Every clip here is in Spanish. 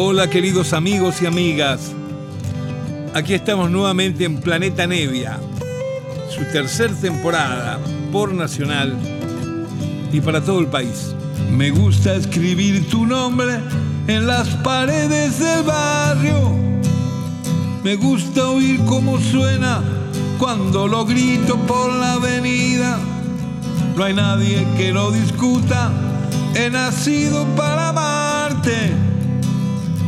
Hola queridos amigos y amigas. Aquí estamos nuevamente en Planeta Nevia, su tercera temporada por Nacional y para todo el país. Me gusta escribir tu nombre en las paredes del barrio. Me gusta oír cómo suena cuando lo grito por la avenida. No hay nadie que lo discuta. He nacido para amarte.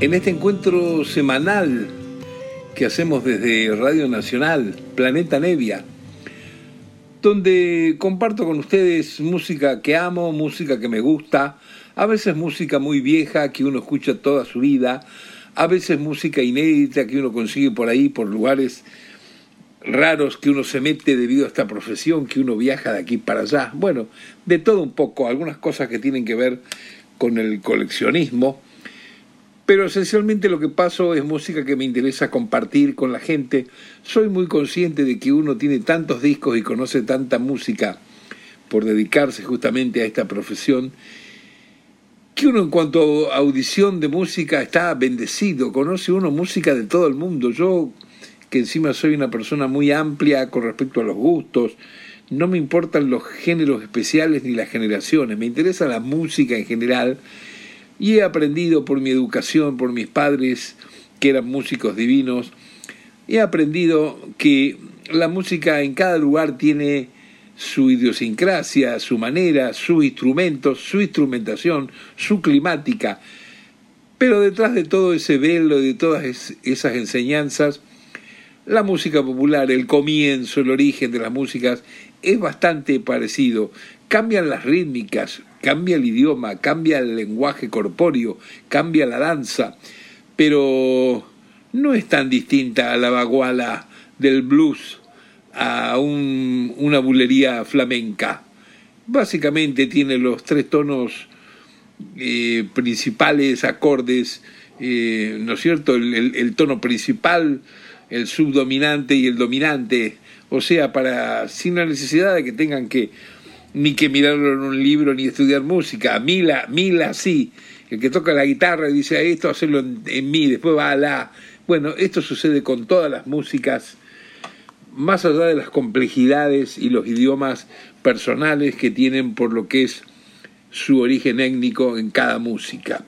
en este encuentro semanal que hacemos desde Radio Nacional, Planeta Nevia, donde comparto con ustedes música que amo, música que me gusta, a veces música muy vieja que uno escucha toda su vida, a veces música inédita que uno consigue por ahí, por lugares raros que uno se mete debido a esta profesión, que uno viaja de aquí para allá. Bueno, de todo un poco, algunas cosas que tienen que ver con el coleccionismo, pero esencialmente lo que paso es música que me interesa compartir con la gente. Soy muy consciente de que uno tiene tantos discos y conoce tanta música por dedicarse justamente a esta profesión, que uno en cuanto a audición de música está bendecido, conoce uno música de todo el mundo. Yo, que encima soy una persona muy amplia con respecto a los gustos, no me importan los géneros especiales ni las generaciones, me interesa la música en general y he aprendido por mi educación, por mis padres, que eran músicos divinos, he aprendido que la música en cada lugar tiene su idiosincrasia, su manera, sus instrumentos, su instrumentación, su climática. Pero detrás de todo ese velo, de todas esas enseñanzas, la música popular, el comienzo, el origen de las músicas, es bastante parecido. Cambian las rítmicas, cambia el idioma, cambia el lenguaje corpóreo, cambia la danza, pero no es tan distinta a la baguala del blues, a un, una bulería flamenca. Básicamente tiene los tres tonos eh, principales, acordes, eh, ¿no es cierto? El, el, el tono principal, el subdominante y el dominante, o sea, para sin la necesidad de que tengan que ni que mirarlo en un libro ni estudiar música. Mila, Mila sí, el que toca la guitarra y dice esto, hacerlo en, en mí, después va a la. Bueno, esto sucede con todas las músicas, más allá de las complejidades y los idiomas personales que tienen por lo que es su origen étnico en cada música.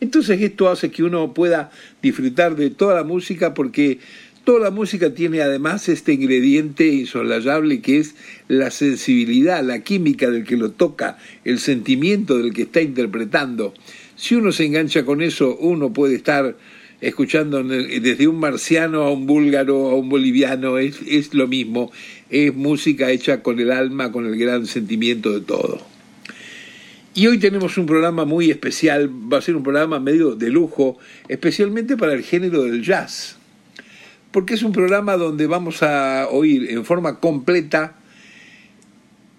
Entonces esto hace que uno pueda disfrutar de toda la música porque Toda la música tiene además este ingrediente insolayable que es la sensibilidad, la química del que lo toca, el sentimiento del que está interpretando. Si uno se engancha con eso, uno puede estar escuchando desde un marciano a un búlgaro, a un boliviano, es, es lo mismo, es música hecha con el alma, con el gran sentimiento de todo. Y hoy tenemos un programa muy especial, va a ser un programa medio de lujo, especialmente para el género del jazz porque es un programa donde vamos a oír en forma completa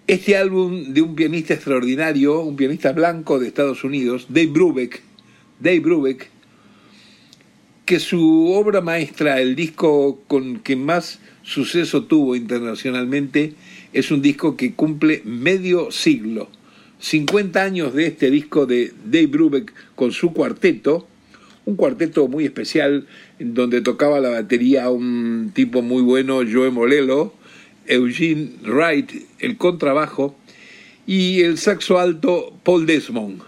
este álbum de un pianista extraordinario, un pianista blanco de Estados Unidos, Dave Brubeck, Dave Brubeck, que su obra maestra, el disco con que más suceso tuvo internacionalmente, es un disco que cumple medio siglo. 50 años de este disco de Dave Brubeck con su cuarteto, un cuarteto muy especial donde tocaba la batería un tipo muy bueno, Joe Molelo, Eugene Wright, el contrabajo, y el saxo alto, Paul Desmond.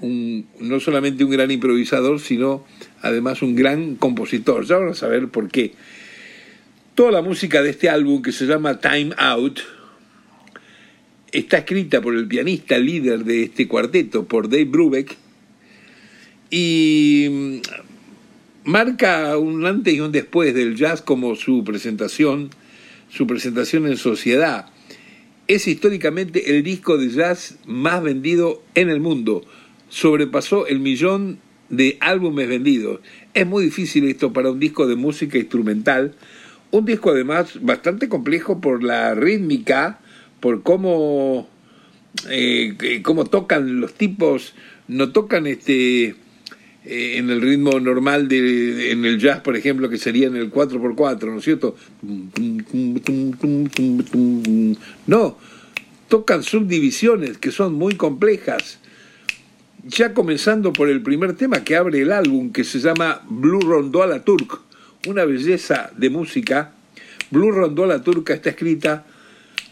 No solamente un gran improvisador, sino además un gran compositor. Ya vamos a ver por qué. Toda la música de este álbum, que se llama Time Out, está escrita por el pianista líder de este cuarteto, por Dave Brubeck, y marca un antes y un después del jazz como su presentación, su presentación en sociedad. Es históricamente el disco de jazz más vendido en el mundo. Sobrepasó el millón de álbumes vendidos. Es muy difícil esto para un disco de música instrumental. Un disco además bastante complejo por la rítmica, por cómo, eh, cómo tocan los tipos, no tocan este eh, en el ritmo normal de, en el jazz, por ejemplo, que sería en el 4x4, ¿no es cierto? No, tocan subdivisiones que son muy complejas. Ya comenzando por el primer tema que abre el álbum, que se llama Blue Rondó a la Turk, una belleza de música. Blue Rondó a la Turca está escrita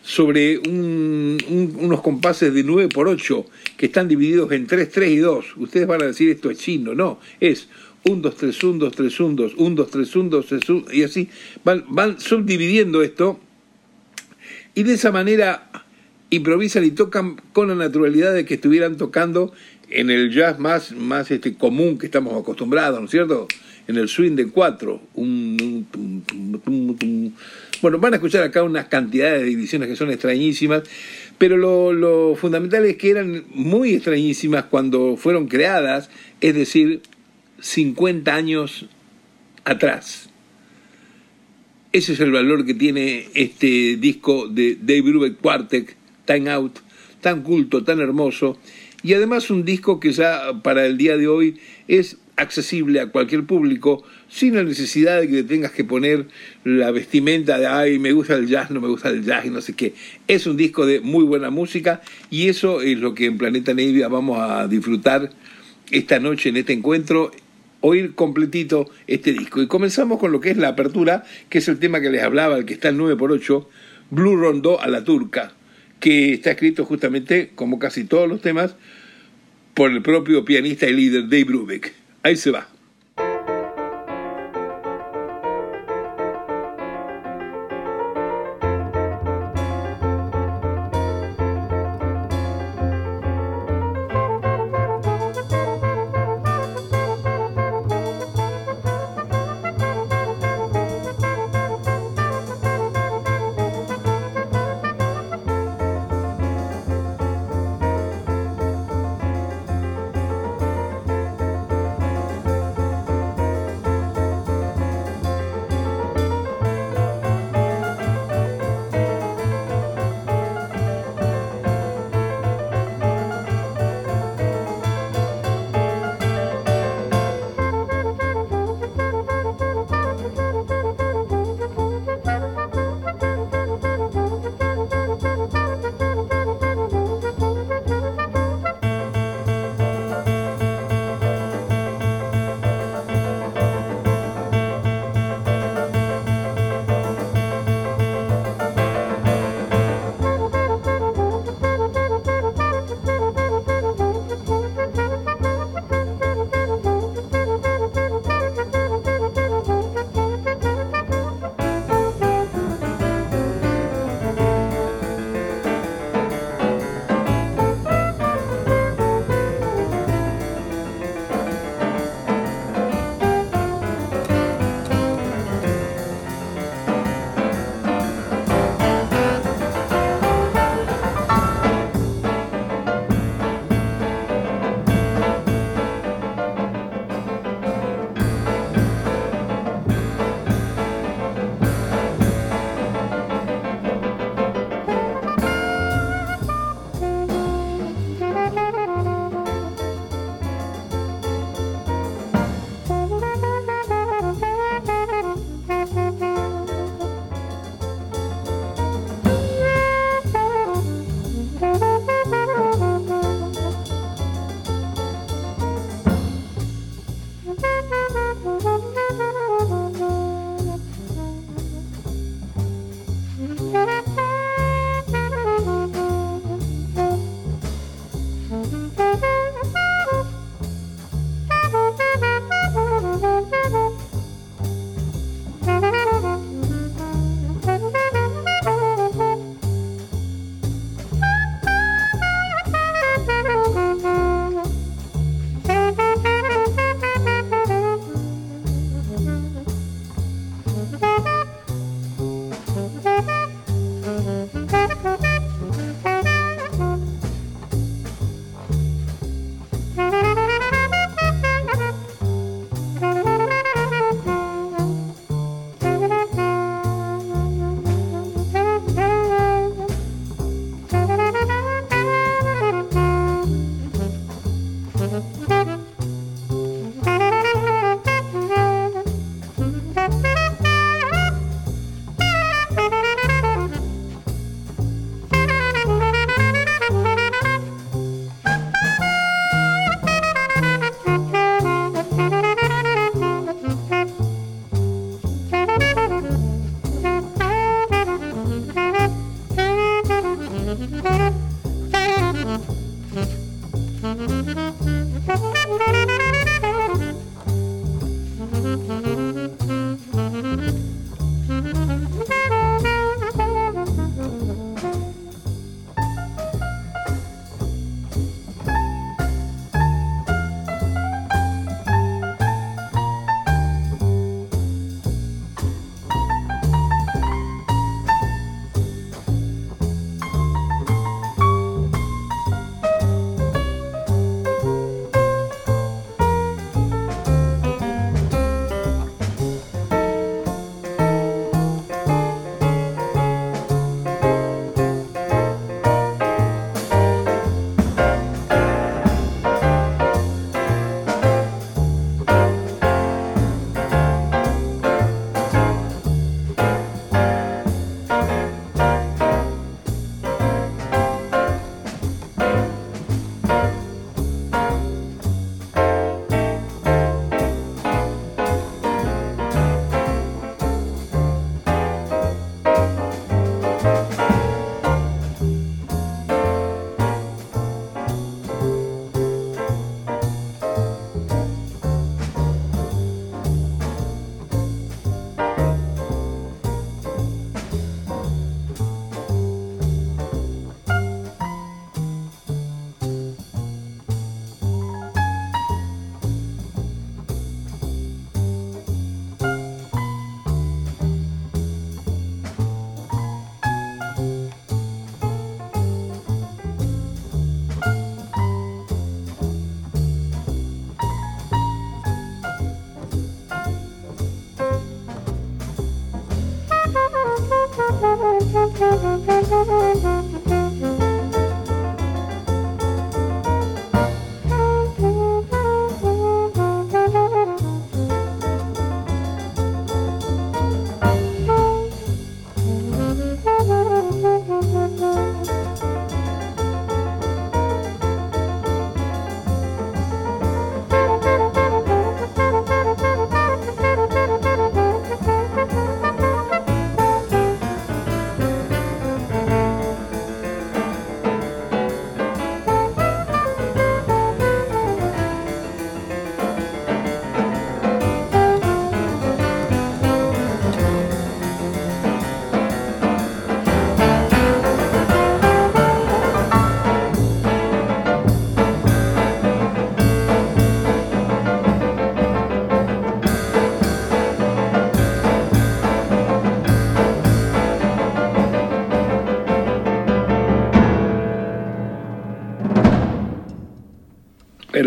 sobre unos compases de 9 por 8 que están divididos en 3, 3 y 2. Ustedes van a decir esto es chino, no, es 1, 2, 3, 1, 2, 3, 1, 2, 1, 2, 3, 1, 2, 3, 1, y así van, van subdividiendo esto y de esa manera improvisan y tocan con la naturalidad de que estuvieran tocando en el jazz más, más este, común que estamos acostumbrados, ¿no es cierto? En el swing de cuatro. Un, bueno, van a escuchar acá unas cantidades de divisiones que son extrañísimas, pero lo, fundamental es que eran muy extrañísimas cuando fueron creadas, es decir, 50 años atrás. Ese es el valor que tiene este disco de Dave Brubeck Quartet, Time Out, tan culto, tan hermoso, y además un disco que ya para el día de hoy es accesible a cualquier público sin la necesidad de que tengas que poner la vestimenta de ay me gusta el jazz, no me gusta el jazz y no sé qué. Es un disco de muy buena música y eso es lo que en Planeta Nevia vamos a disfrutar esta noche en este encuentro, oír completito este disco. Y comenzamos con lo que es la apertura, que es el tema que les hablaba, el que está en 9x8, Blue Rondó a la turca, que está escrito justamente, como casi todos los temas, por el propio pianista y líder Dave Brubeck. Ahí se va.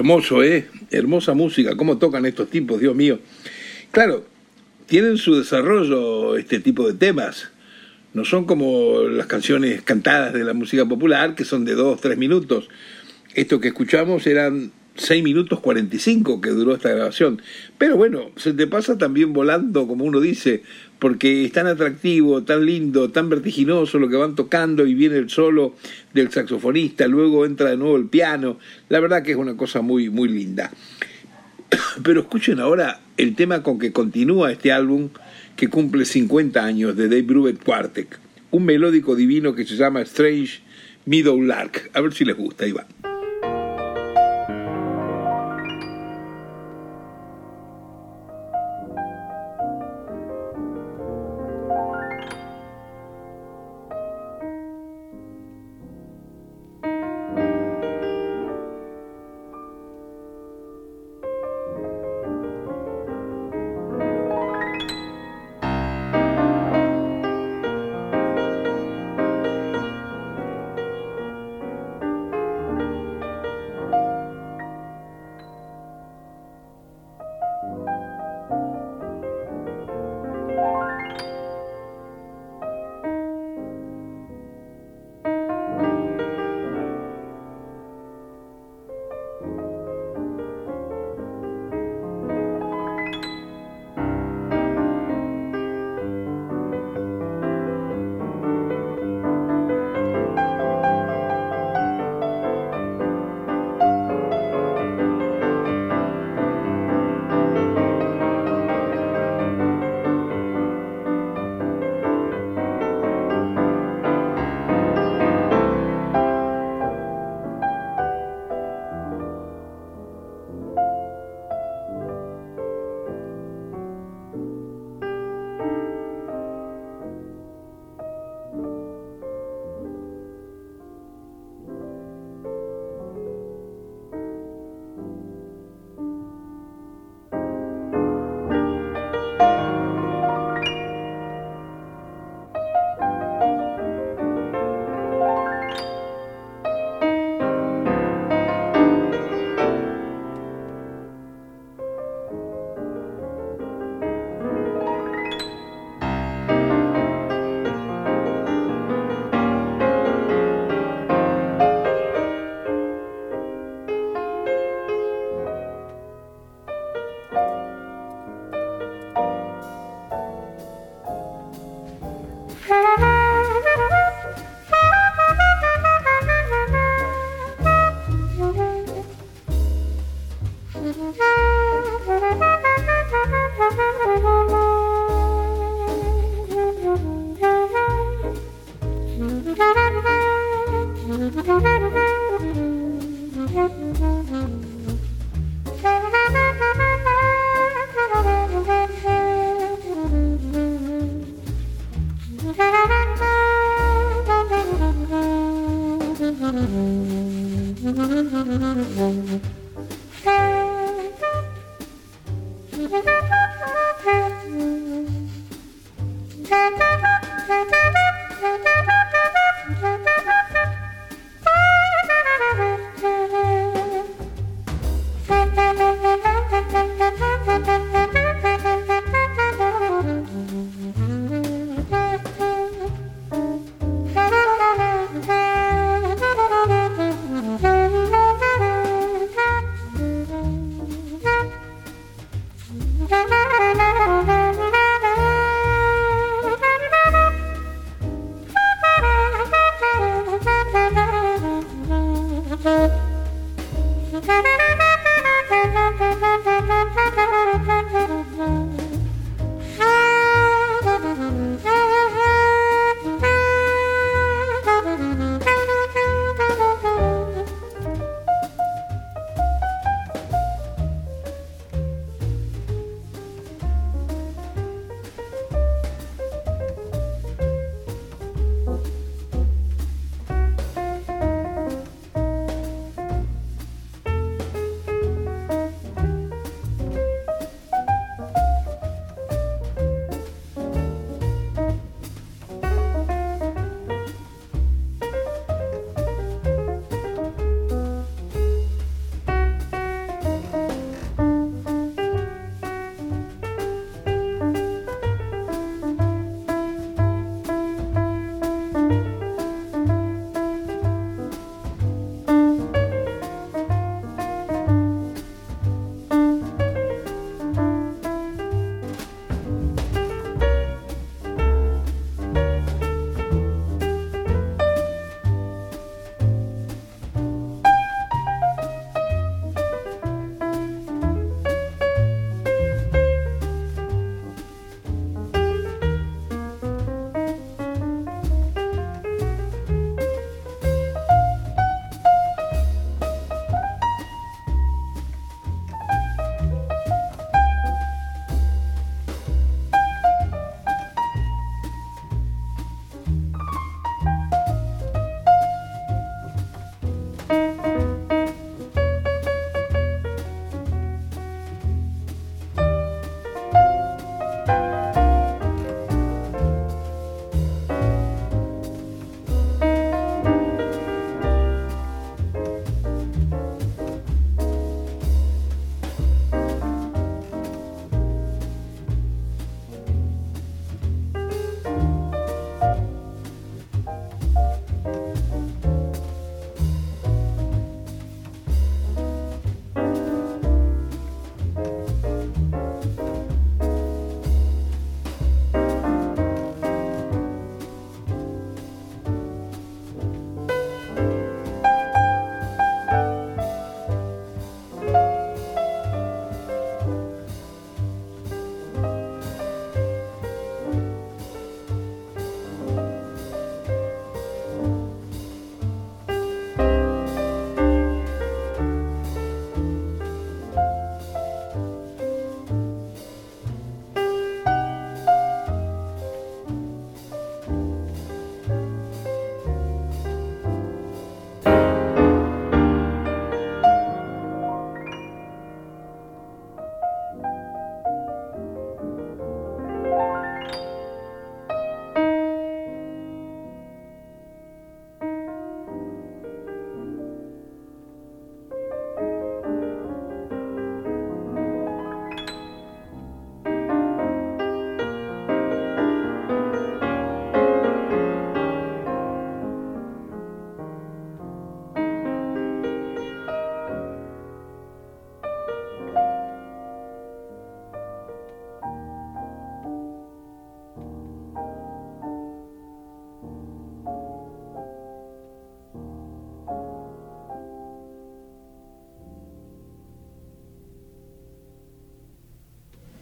Hermoso, ¿eh? Hermosa música, cómo tocan estos tipos, Dios mío. Claro, tienen su desarrollo este tipo de temas. No son como las canciones cantadas de la música popular, que son de dos, tres minutos. Esto que escuchamos eran 6 minutos 45 que duró esta grabación. Pero bueno, se te pasa también volando, como uno dice, porque es tan atractivo, tan lindo, tan vertiginoso lo que van tocando y viene el solo del saxofonista, luego entra de nuevo el piano. La verdad que es una cosa muy, muy linda. Pero escuchen ahora el tema con que continúa este álbum que cumple 50 años de Dave Brubeck Quartet, un melódico divino que se llama Strange Meadow Lark. A ver si les gusta, ahí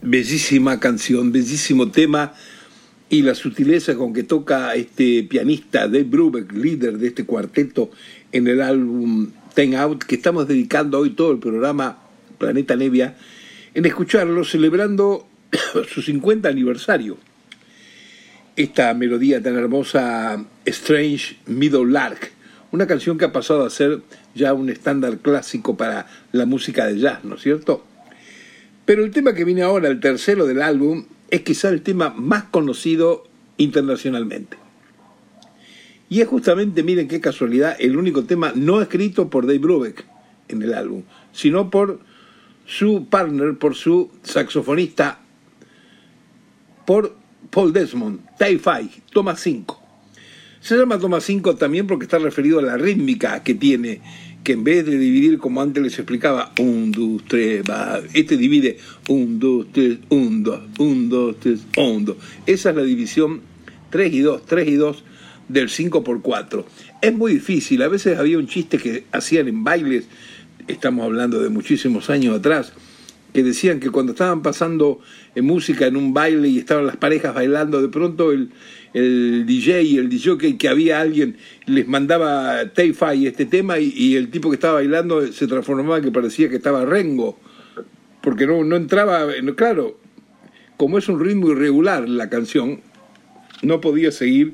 Bellísima canción, bellísimo tema y la sutileza con que toca este pianista Dave Brubeck, líder de este cuarteto en el álbum Ten Out, que estamos dedicando hoy todo el programa Planeta Nevia, en escucharlo celebrando su 50 aniversario. Esta melodía tan hermosa, Strange Middle Lark, una canción que ha pasado a ser ya un estándar clásico para la música de jazz, ¿no es cierto? Pero el tema que viene ahora, el tercero del álbum, es quizá el tema más conocido internacionalmente. Y es justamente, miren qué casualidad, el único tema no escrito por Dave Brubeck en el álbum, sino por su partner, por su saxofonista, por Paul Desmond, Tai toma 5. Se llama toma 5 también porque está referido a la rítmica que tiene que en vez de dividir como antes les explicaba, un, dos, tres, va, este divide un, dos, tres, un, dos, un, dos, tres, un, dos. Esa es la división 3 y 2, 3 y 2 del 5 por 4. Es muy difícil, a veces había un chiste que hacían en bailes, estamos hablando de muchísimos años atrás, que decían que cuando estaban pasando música en un baile y estaban las parejas bailando, de pronto el, el DJ y el DJ que había alguien les mandaba Tay-Fi este tema y, el tipo que estaba bailando se transformaba que parecía que estaba Rengo, porque no, no entraba, claro, como es un ritmo irregular la canción, no podía seguir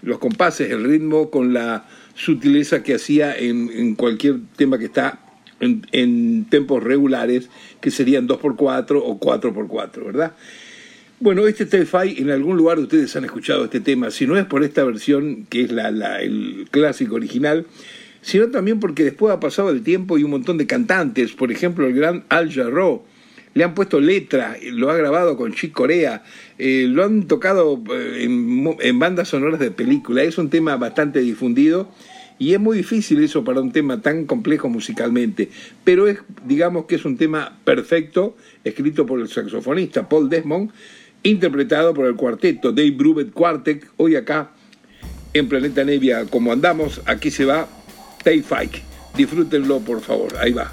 los compases, el ritmo con la sutileza que hacía en, en cualquier tema que está en, en, tempos regulares, que serían 2x4 o 4x4, ¿verdad? Bueno, este Telfy, en algún lugar ustedes han escuchado este tema, si no es por esta versión, que es la, la, el clásico original, sino también porque después ha pasado el tiempo y un montón de cantantes, por ejemplo el gran Al Jarreau, le han puesto letra, lo ha grabado con Chick Corea, eh, lo han tocado eh, en, en, bandas sonoras de película, es un tema bastante difundido y es muy difícil eso para un tema tan complejo musicalmente, pero es, digamos que es un tema perfecto, escrito por el saxofonista Paul Desmond, interpretado por el cuarteto Dave Brubeck Quartet, hoy acá en Planeta Nevia, como andamos, aquí se va Tay Fike. Disfrútenlo, por favor, ahí va.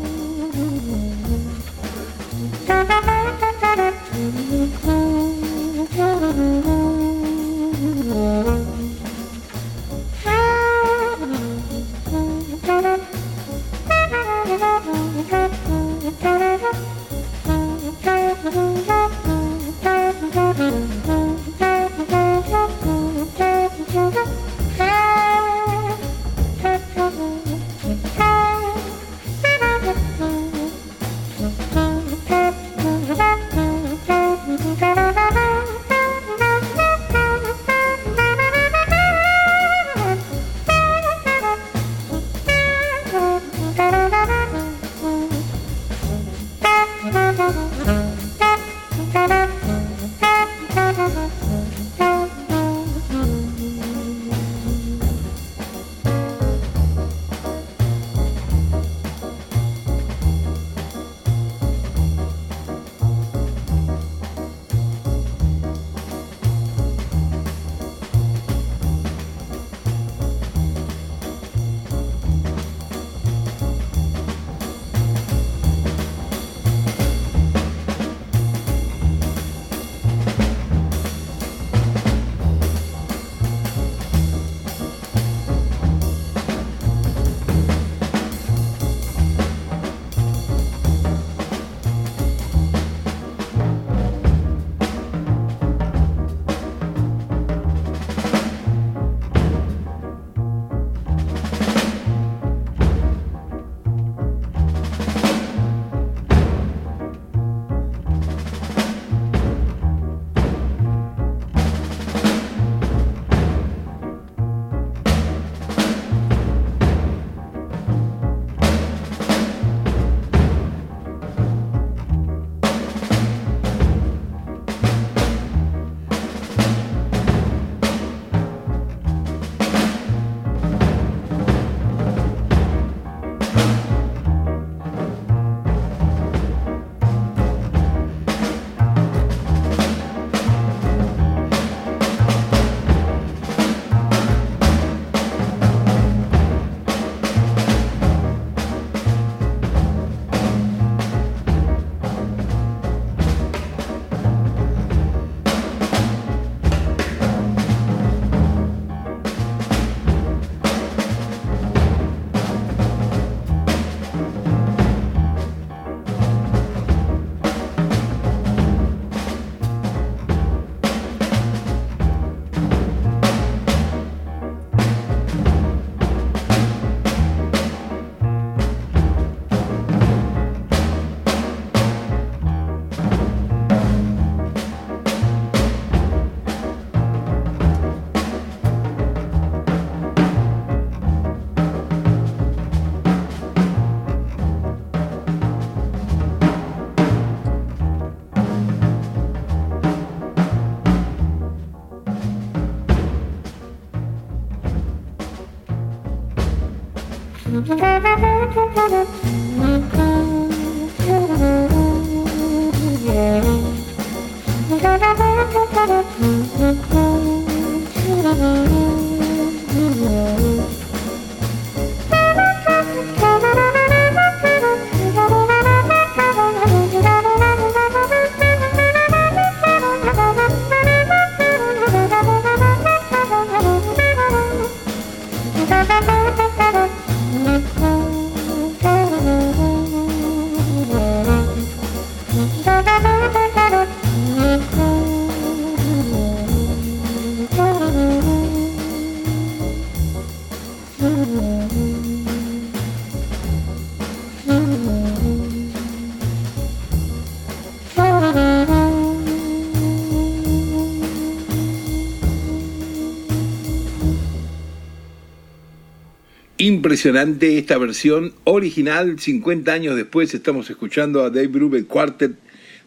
Impresionante esta versión original, 50 años después estamos escuchando a Dave Brubeck Quartet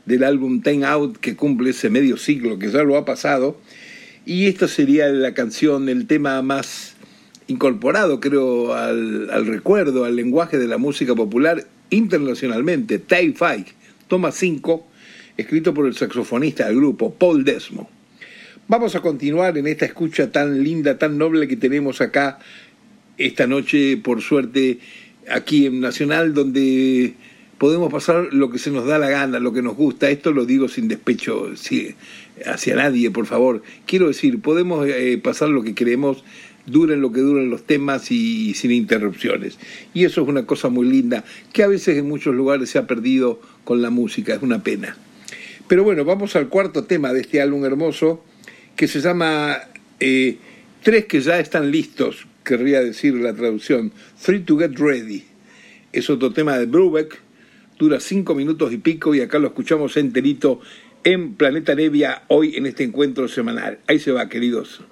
del álbum Time Out que cumple ese medio siglo que ya lo ha pasado. Y esta sería la canción, el tema más incorporado creo al, recuerdo, al lenguaje de la música popular internacionalmente, Tay Five, toma 5, escrito por el saxofonista del grupo, Paul Desmo. Vamos a continuar en esta escucha tan linda, tan noble que tenemos acá esta noche, por suerte, aquí en Nacional, donde podemos pasar lo que se nos da la gana, lo que nos gusta. Esto lo digo sin despecho hacia nadie, por favor. Quiero decir, podemos eh, pasar lo que queremos, duren lo que duren los temas y, sin interrupciones. Y eso es una cosa muy linda, que a veces en muchos lugares se ha perdido con la música, es una pena. Pero bueno, vamos al cuarto tema de este álbum hermoso, que se llama eh, Tres que ya están listos, querría decir la traducción, Three to Get Ready. Es otro tema de Brubeck, dura cinco minutos y pico y acá lo escuchamos enterito en Planeta Nevia hoy en este encuentro semanal. Ahí se va, queridos.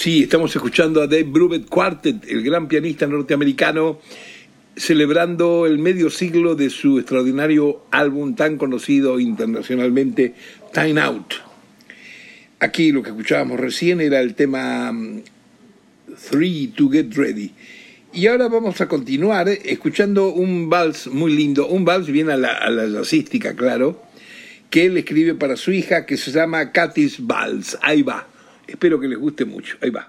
Sí, estamos escuchando a Dave Brubeck Quartet, el gran pianista norteamericano, celebrando el medio siglo de su extraordinario álbum tan conocido internacionalmente, Time Out. Aquí lo que escuchábamos recién era el tema mm, Three to Get Ready. Y ahora vamos a continuar escuchando un vals muy lindo, un vals bien a la, jazzística, claro, que él escribe para su hija que se llama Katis Vals. Ahí va. Espero que les guste mucho. Ahí va.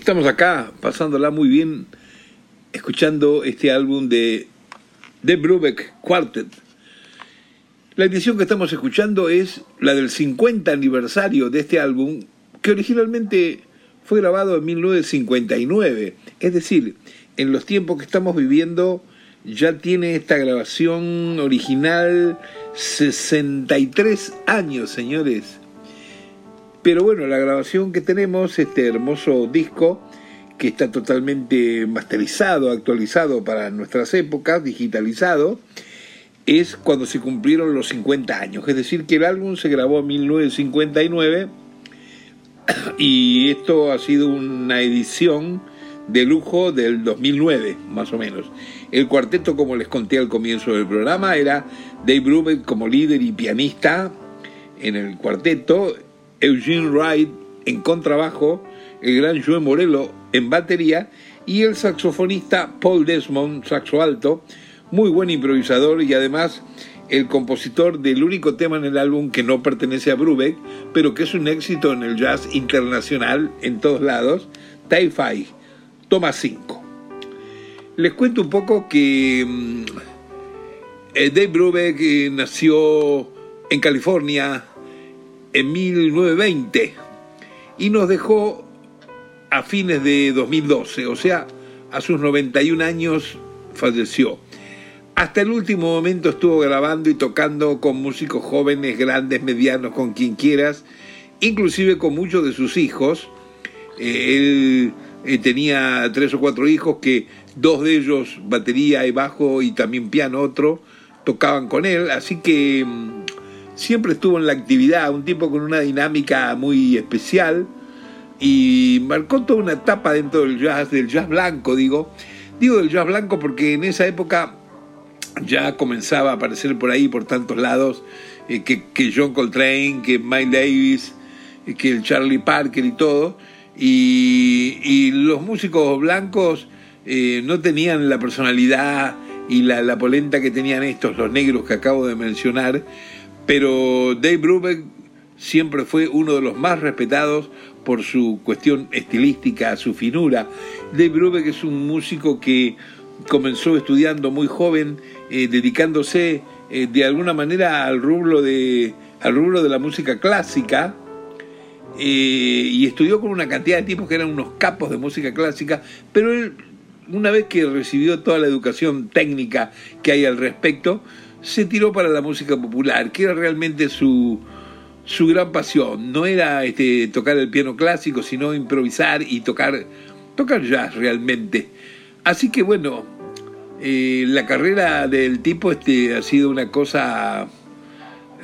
Estamos acá pasándola muy bien escuchando este álbum de The Brubeck Quartet. La edición que estamos escuchando es la del 50 aniversario de este álbum, que originalmente fue grabado en 1959. Es decir, en los tiempos que estamos viviendo ya tiene esta grabación original 63 años, señores. Pero bueno, la grabación que tenemos, este hermoso disco, que está totalmente masterizado, actualizado para nuestras épocas, digitalizado, es cuando se cumplieron los 50 años. Es decir, que el álbum se grabó en 1959 y esto ha sido una edición de lujo del 2009, más o menos. El cuarteto, como les conté al comienzo del programa, era Dave Brubeck como líder y pianista en el cuarteto, Eugene Wright en contrabajo, el gran Joe Morello en batería y el saxofonista Paul Desmond, saxo alto, muy buen improvisador y además el compositor del único tema en el álbum que no pertenece a Brubeck, pero que es un éxito en el jazz internacional en todos lados, Tai Fai, toma 5. Les cuento un poco que mm, eh, Dave Brubeck eh, nació en California, en 1920 y nos dejó a fines de 2012, o sea, a sus 91 años falleció. Hasta el último momento estuvo grabando y tocando con músicos jóvenes, grandes, medianos, con quien quieras, inclusive con muchos de sus hijos. Eh, él eh, tenía tres o cuatro hijos que dos de ellos, batería y bajo y también piano otro, tocaban con él, así que mm, siempre estuvo en la actividad, un tipo con una dinámica muy especial y marcó toda una etapa dentro del jazz, del jazz blanco, digo. Digo del jazz blanco porque en esa época ya comenzaba a aparecer por ahí, por tantos lados, eh, que, John Coltrane, que Mike Davis, eh, que el Charlie Parker y todo. Y, los músicos blancos eh, no tenían la personalidad y la, la polenta que tenían estos, los negros que acabo de mencionar, pero Dave Brubeck siempre fue uno de los más respetados por su cuestión estilística, su finura. Dave Brubeck es un músico que comenzó estudiando muy joven, eh, dedicándose eh, de alguna manera al rubro de, al de la música clásica, eh, y estudió con una cantidad de tipos que eran unos capos de música clásica, pero él, una vez que recibió toda la educación técnica que hay al respecto, se tiró para la música popular, que era realmente su, su gran pasión. No era este, tocar el piano clásico, sino improvisar y tocar, tocar jazz realmente. Así que bueno, eh, la carrera del tipo este, ha sido una cosa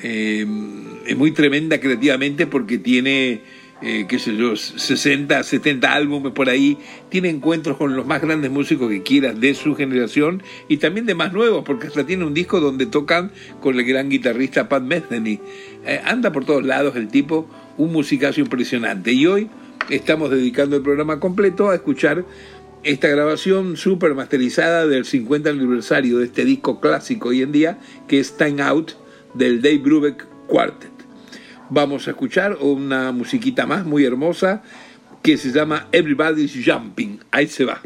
eh, muy tremenda creativamente porque tiene eh, qué sé yo, 60, 70 álbumes por ahí, tiene encuentros con los más grandes músicos que quieras de su generación y también de más nuevos, porque hasta tiene un disco donde tocan con el gran guitarrista Pat Metheny. Eh, anda por todos lados el tipo, un musicazo impresionante. Y hoy estamos dedicando el programa completo a escuchar esta grabación super masterizada del 50 aniversario de este disco clásico hoy en día, que es Time Out del Dave Brubeck Quartet vamos a escuchar una musiquita más muy hermosa que se llama Everybody's Jumping. Ahí se va.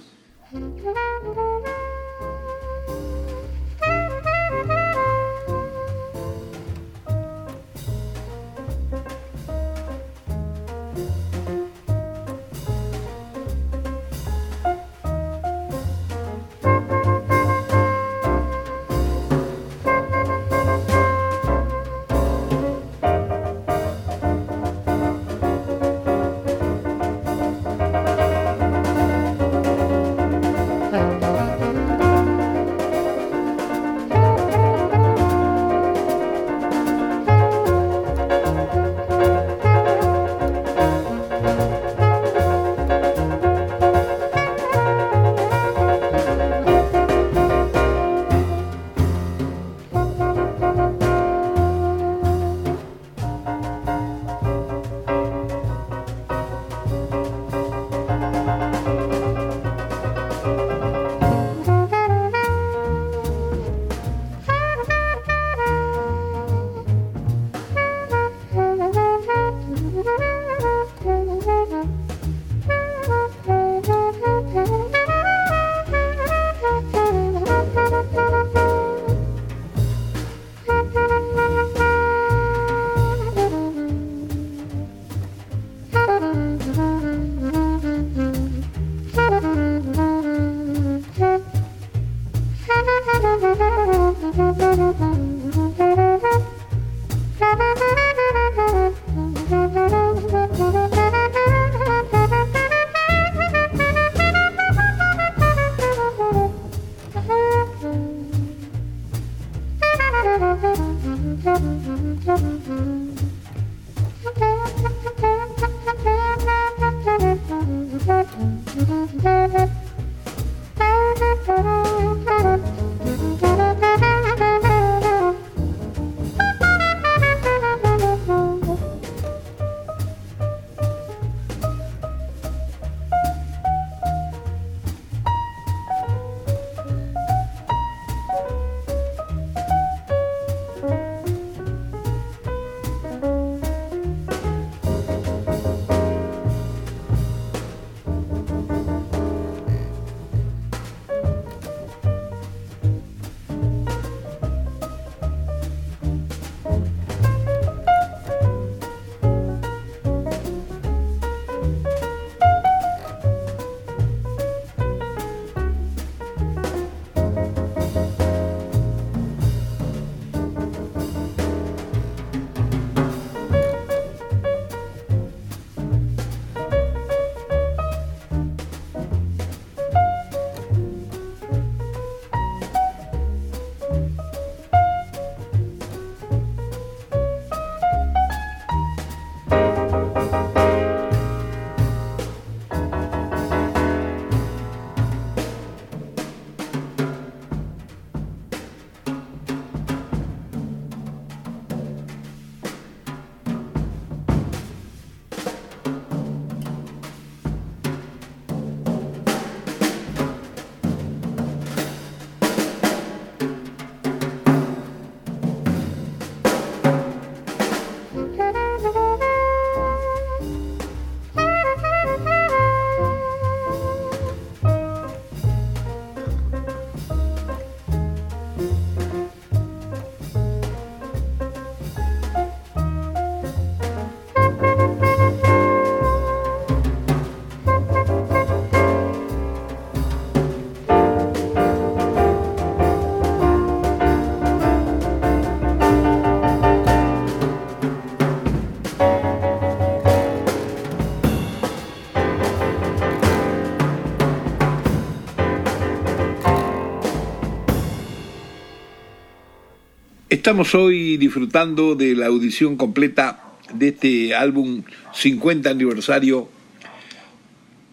Estamos hoy disfrutando de la audición completa de este álbum 50 aniversario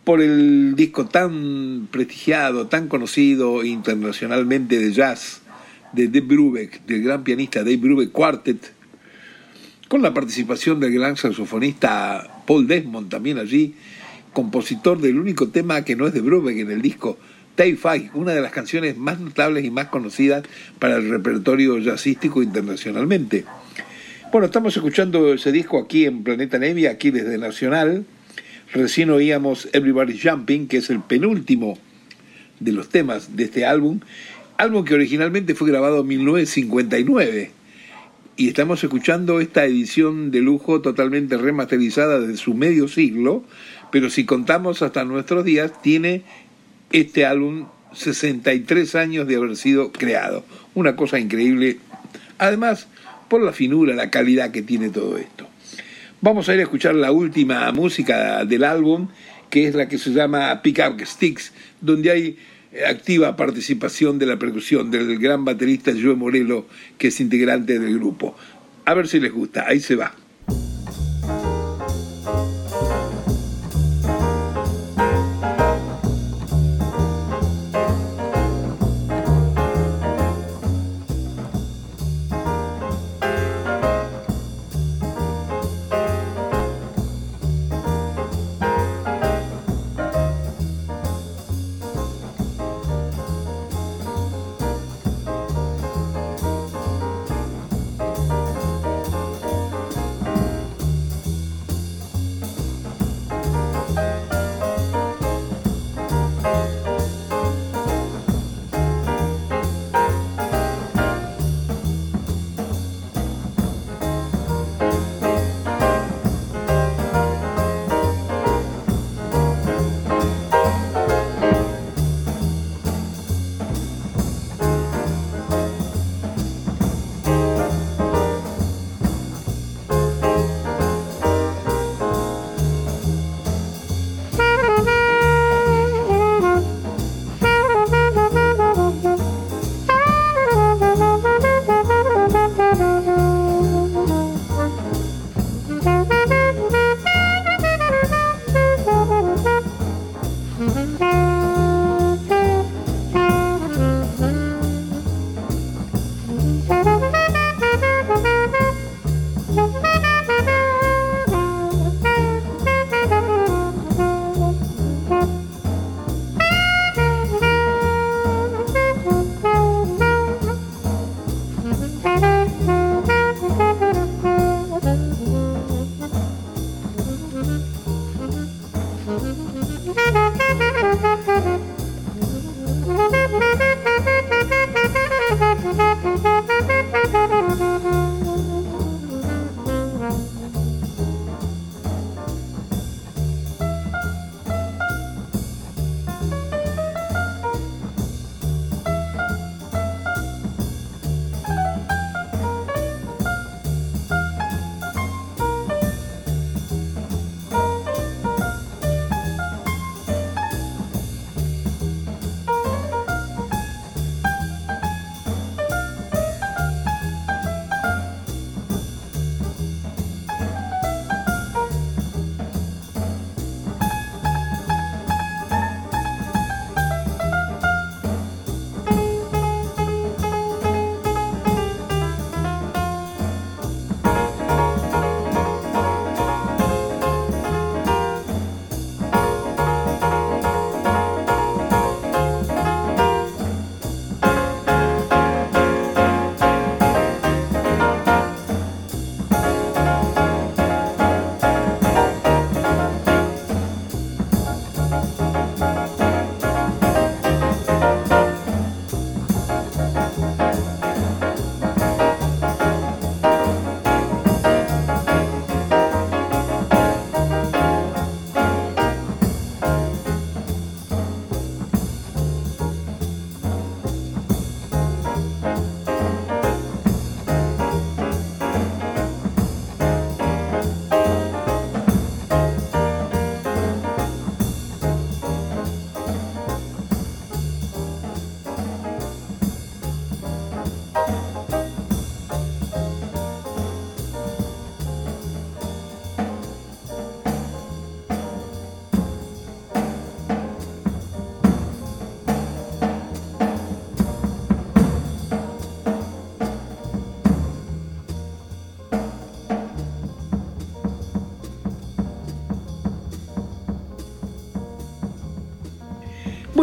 por el disco tan prestigiado, tan conocido internacionalmente de jazz de Dave Brubeck, del gran pianista Dave Brubeck Quartet, con la participación del gran saxofonista Paul Desmond también allí, compositor del único tema que no es de Brubeck en el disco, Take Five, una de las canciones más notables y más conocidas para el repertorio jazzístico internacionalmente. Bueno, estamos escuchando ese disco aquí en Planeta Nevia, aquí desde Nacional. Recién oíamos Everybody's Jumping, que es el penúltimo de los temas de este álbum, álbum que originalmente fue grabado en 1959. Y estamos escuchando esta edición de lujo totalmente remasterizada de su medio siglo, pero si contamos hasta nuestros días, tiene este álbum 63 años de haber sido creado. Una cosa increíble. Además, por la finura, la calidad que tiene todo esto. Vamos a ir a escuchar la última música del álbum, que es la que se llama Pick Up Sticks, donde hay activa participación de la percusión del gran baterista Joe Morello, que es integrante del grupo. A ver si les gusta, ahí se va.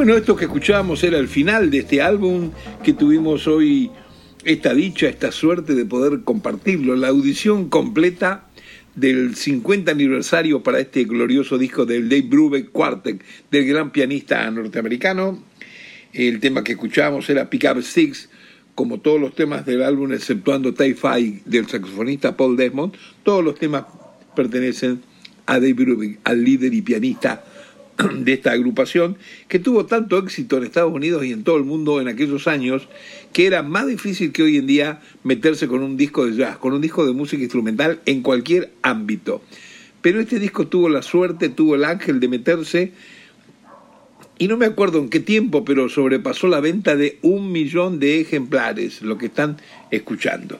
Bueno, esto que escuchábamos era el final de este álbum que tuvimos hoy esta dicha, esta suerte de poder compartirlo, la audición completa del 50 aniversario para este glorioso disco del Dave Brubeck Quartet, del gran pianista norteamericano. El tema que escuchábamos era Pick Up Six, como todos los temas del álbum, exceptuando Tie Five del saxofonista Paul Desmond, todos los temas pertenecen a Dave Brubeck, al líder y pianista de esta agrupación que tuvo tanto éxito en Estados Unidos y en todo el mundo en aquellos años que era más difícil que hoy en día meterse con un disco de jazz, con un disco de música instrumental en cualquier ámbito. Pero este disco tuvo la suerte, tuvo el ángel de meterse y no me acuerdo en qué tiempo, pero sobrepasó la venta de un millón de ejemplares, lo que están escuchando.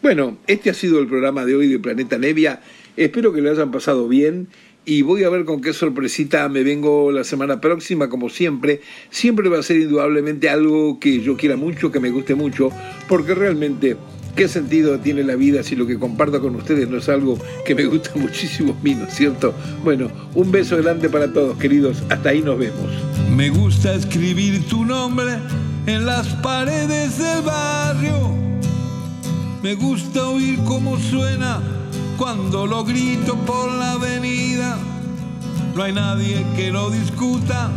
Bueno, este ha sido el programa de hoy de Planeta Nevia. Espero que lo hayan pasado bien y voy a ver con qué sorpresita me vengo la semana próxima, como siempre. Siempre va a ser indudablemente algo que yo quiera mucho, que me guste mucho, porque realmente, ¿qué sentido tiene la vida si lo que comparto con ustedes no es algo que me gusta muchísimo a ¿no es cierto? Bueno, un beso grande para todos, queridos. Hasta ahí nos vemos. Me gusta escribir tu nombre en las paredes del barrio. Me gusta oír cómo suena cuando lo grito por la avenida. No hay nadie que lo discuta,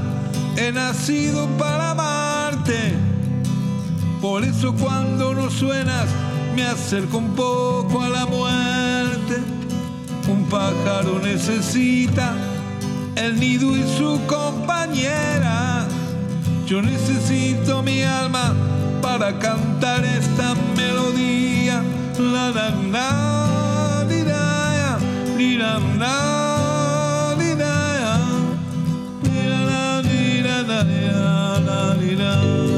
he nacido para amarte. Por eso cuando no suenas me acerco un poco a la muerte. Un pájaro necesita el nido y su compañera. Yo necesito mi alma para cantar esta melodía. La la. da da da da